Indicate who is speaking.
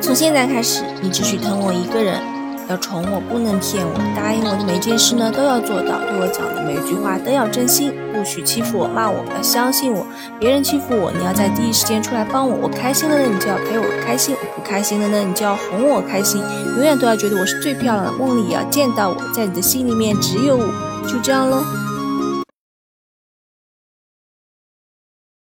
Speaker 1: 从现在开始你只许疼我一个人要宠我不能骗我答应我的每件事呢都要做到对我讲的每句话都要真心不许欺负我骂我要相信我。别人欺负我你要在第一时间出来帮我我开心了呢你就要陪我开心我不开心了呢你就要哄我开心永远都要觉得我是最漂亮的梦里也要见到我在你的心里面只有我就这样喽